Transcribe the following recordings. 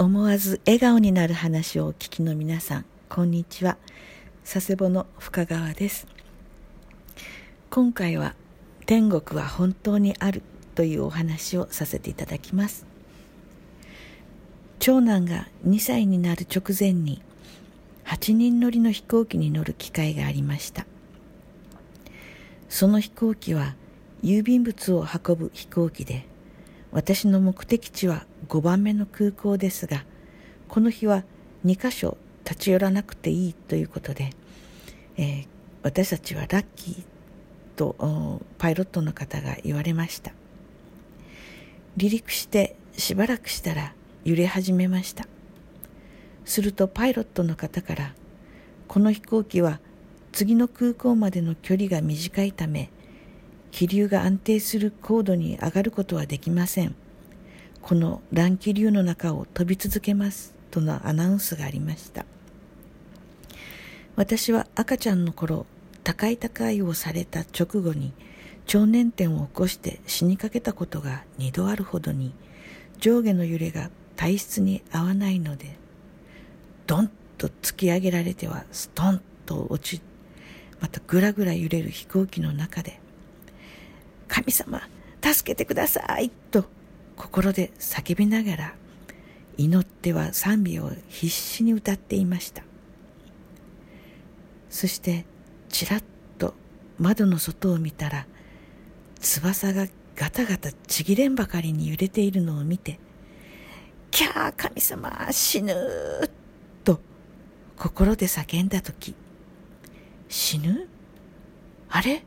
思わず笑顔になる話をお聞きの皆さんこんにちは。佐世保の深川です。今回は天国は本当にあるというお話をさせていただきます。長男が2歳になる直前に8人乗りの飛行機に乗る機会がありました。その飛行機は郵便物を運ぶ飛行機で私の目的地は5番目の空港ですがこの日は2カ所立ち寄らなくていいということで、えー、私たちはラッキーとパイロットの方が言われました。離陸してしばらくしたら揺れ始めました。するとパイロットの方からこの飛行機は次の空港までの距離が短いため気流が安定する高度に上がることはできません。この乱気流の中を飛び続けますとのアナウンスがありました。私は赤ちゃんの頃高い高いをされた直後に超燃点を起こして死にかけたことが2度あるほどに上下の揺れが体質に合わないのでドンと突き上げられてはストンと落ちまたぐらぐら揺れる飛行機の中で神様助けてくださいと心で叫びながら祈っては賛美を必死に歌っていましたそしてちらっと窓の外を見たら翼がガタガタちぎれんばかりに揺れているのを見て「キャー神様死ぬ!」と心で叫んだ時死ぬ？あれ？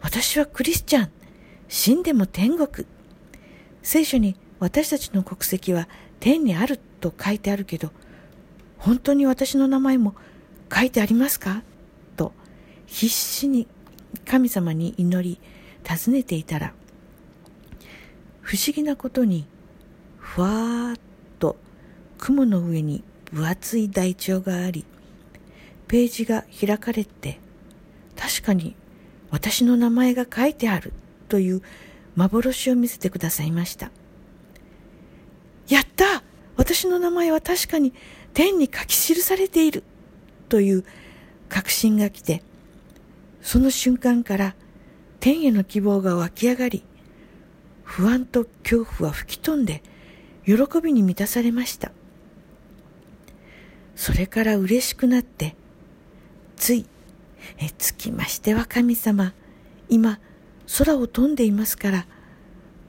私はクリスチャン。死んでも天国。聖書に私たちの国籍は天にあると書いてあるけど、本当に私の名前も書いてありますか？と必死に神様に祈り尋ねていたら、不思議なことに、ふわーっと雲の上に分厚い台帳があり、ページが開かれて、確かに私の名前が書いてあるという幻を見せてくださいました。やった私の名前は確かに天に書き記されているという確信が来て、その瞬間から天への希望が湧き上がり、不安と恐怖は吹き飛んで喜びに満たされました。それから嬉しくなって、ついえつきましては神様今空を飛んでいますから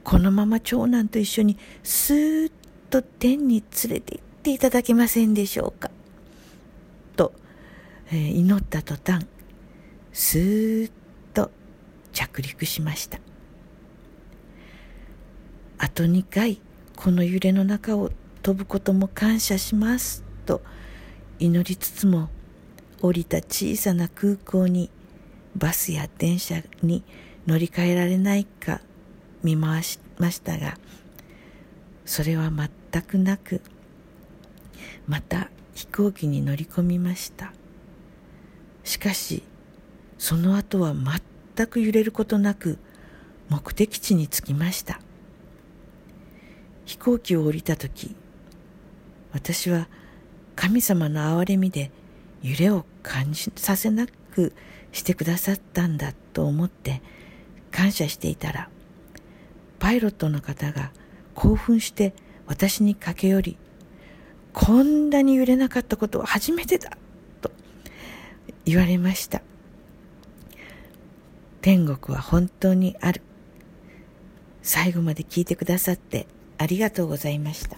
このまま長男と一緒にスーッと天に連れて行っていただけませんでしょうか。と、えー、祈った途端スーッと着陸しました。あと2回この揺れの中を飛ぶことも感謝しますと祈りつつも降りた小さな空港にバスや電車に乗り換えられないか見回しましたがそれは全くなくまた飛行機に乗り込みました。しかしその後は全く揺れることなく目的地に着きました。飛行機を降りた時私は神様の憐れみで揺れを感じさせなくしてくださったんだと思って感謝していたらパイロットの方が興奮して私に駆け寄りこんなに揺れなかったことは初めてだと言われました。天国は本当にある。最後まで聞いてくださってありがとうございました。